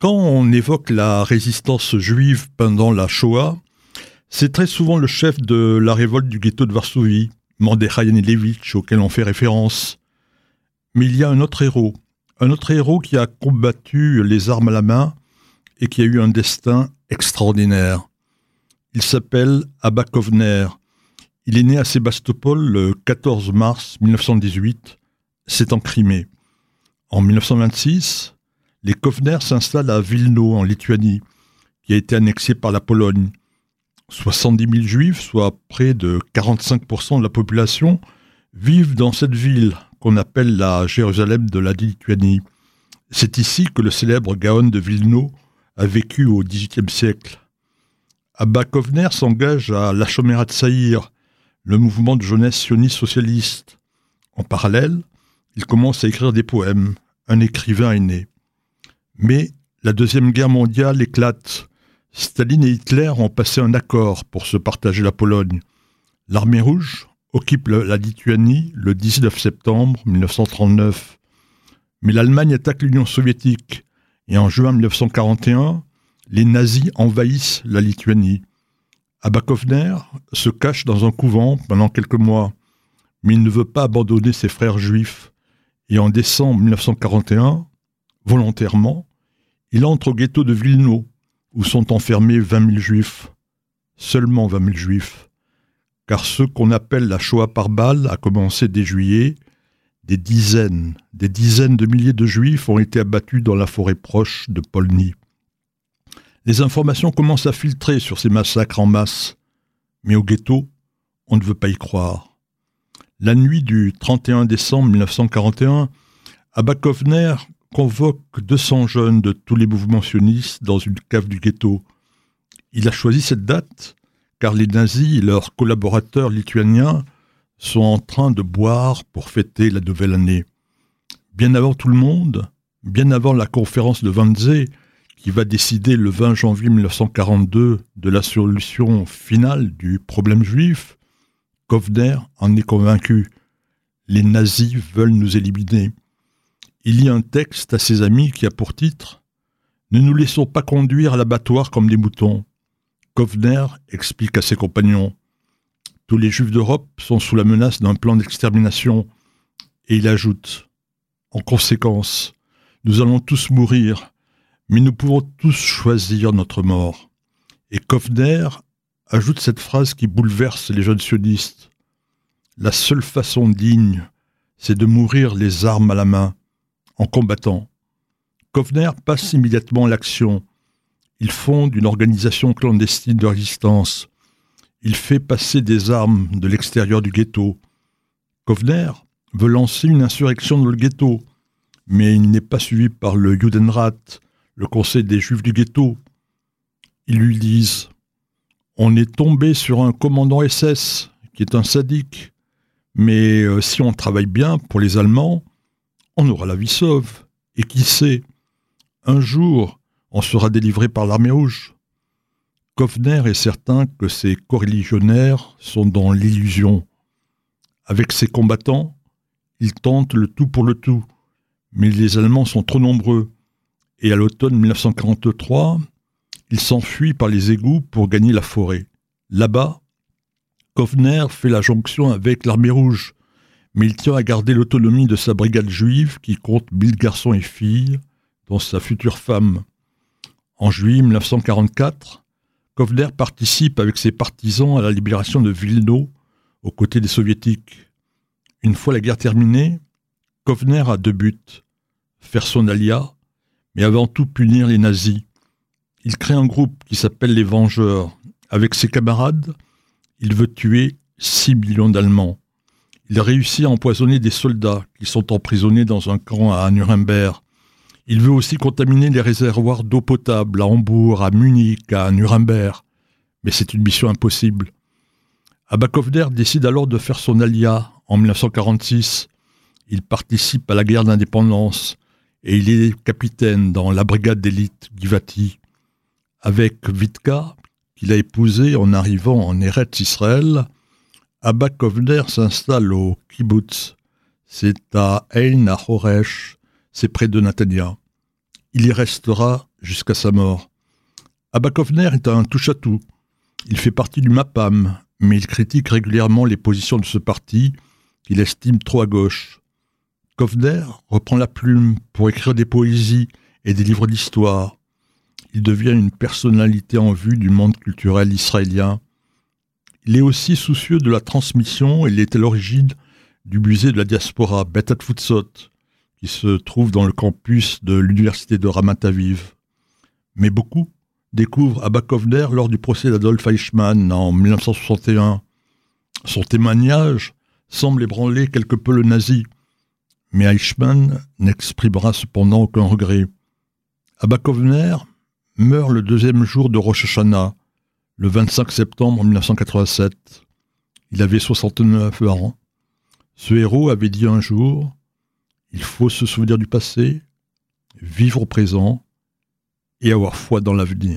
Quand on évoque la résistance juive pendant la Shoah, c'est très souvent le chef de la révolte du ghetto de Varsovie, Mordechai Yanilevitch, auquel on fait référence. Mais il y a un autre héros, un autre héros qui a combattu les armes à la main et qui a eu un destin extraordinaire. Il s'appelle Abba Kovner. Il est né à Sébastopol le 14 mars 1918. C'est en Crimée. En 1926, les Kovner s'installent à Vilno, en Lituanie, qui a été annexée par la Pologne. 70 000 juifs, soit près de 45% de la population, vivent dans cette ville qu'on appelle la Jérusalem de la Lituanie. C'est ici que le célèbre Gaon de Vilno a vécu au XVIIIe siècle. Abba Kovner s'engage à la de Saïr, le mouvement de jeunesse sioniste socialiste. En parallèle, il commence à écrire des poèmes. Un écrivain est né. Mais la Deuxième Guerre mondiale éclate. Staline et Hitler ont passé un accord pour se partager la Pologne. L'armée rouge occupe la Lituanie le 19 septembre 1939. Mais l'Allemagne attaque l'Union soviétique et en juin 1941, les nazis envahissent la Lituanie. Abakovner se cache dans un couvent pendant quelques mois, mais il ne veut pas abandonner ses frères juifs. Et en décembre 1941, volontairement, il entre au ghetto de Vilno, où sont enfermés 20 000 juifs. Seulement 20 000 juifs. Car ce qu'on appelle la Shoah par balle a commencé dès juillet. Des dizaines, des dizaines de milliers de juifs ont été abattus dans la forêt proche de Polny. Les informations commencent à filtrer sur ces massacres en masse. Mais au ghetto, on ne veut pas y croire. La nuit du 31 décembre 1941, Abba Kovner convoque 200 jeunes de tous les mouvements sionistes dans une cave du ghetto. Il a choisi cette date car les nazis et leurs collaborateurs lituaniens sont en train de boire pour fêter la nouvelle année. Bien avant tout le monde, bien avant la conférence de Wannsee, qui va décider le 20 janvier 1942 de la solution finale du problème juif, Kovner en est convaincu. Les nazis veulent nous éliminer. Il lit un texte à ses amis qui a pour titre Ne nous laissons pas conduire à l'abattoir comme des moutons. Kovner explique à ses compagnons Tous les juifs d'Europe sont sous la menace d'un plan d'extermination. Et il ajoute En conséquence, nous allons tous mourir mais nous pouvons tous choisir notre mort. Et Kovner ajoute cette phrase qui bouleverse les jeunes sionistes. La seule façon digne, c'est de mourir les armes à la main, en combattant. Kovner passe immédiatement à l'action. Il fonde une organisation clandestine de résistance. Il fait passer des armes de l'extérieur du ghetto. Kovner veut lancer une insurrection dans le ghetto, mais il n'est pas suivi par le Judenrat, le conseil des juifs du ghetto. Ils lui disent On est tombé sur un commandant SS qui est un sadique, mais euh, si on travaille bien pour les Allemands, on aura la vie sauve. Et qui sait, un jour, on sera délivré par l'armée rouge. Kovner est certain que ses coreligionnaires sont dans l'illusion. Avec ses combattants, ils tentent le tout pour le tout, mais les Allemands sont trop nombreux et à l'automne 1943, il s'enfuit par les égouts pour gagner la forêt. Là-bas, Kovner fait la jonction avec l'armée rouge, mais il tient à garder l'autonomie de sa brigade juive qui compte mille garçons et filles, dont sa future femme. En juillet 1944, Kovner participe avec ses partisans à la libération de Vilno aux côtés des soviétiques. Une fois la guerre terminée, Kovner a deux buts faire son alia mais avant tout punir les nazis. Il crée un groupe qui s'appelle les Vengeurs. Avec ses camarades, il veut tuer 6 millions d'Allemands. Il réussit à empoisonner des soldats qui sont emprisonnés dans un camp à Nuremberg. Il veut aussi contaminer les réservoirs d'eau potable à Hambourg, à Munich, à Nuremberg. Mais c'est une mission impossible. Abakovner décide alors de faire son alia en 1946. Il participe à la guerre d'indépendance et il est capitaine dans la brigade d'élite Givati, avec Vitka, qu'il a épousé en arrivant en Eretz Israël. Abba Kovner s'installe au kibbutz. C'est à Ein c'est près de Natania. Il y restera jusqu'à sa mort. Abba Kovner est un touche-à-tout. Il fait partie du MAPAM, mais il critique régulièrement les positions de ce parti qu'il estime trop à gauche. Kovner reprend la plume pour écrire des poésies et des livres d'histoire. Il devient une personnalité en vue du monde culturel israélien. Il est aussi soucieux de la transmission et il est à l'origine du musée de la diaspora Betat Futsot, qui se trouve dans le campus de l'université de Ramat Aviv. Mais beaucoup découvrent Abba Kovner lors du procès d'Adolf Eichmann en 1961. Son témoignage semble ébranler quelque peu le nazi, mais Eichmann n'exprimera cependant aucun regret. Abba Kovner meurt le deuxième jour de Rosh le 25 septembre 1987. Il avait 69 ans. Ce héros avait dit un jour Il faut se souvenir du passé, vivre au présent et avoir foi dans l'avenir.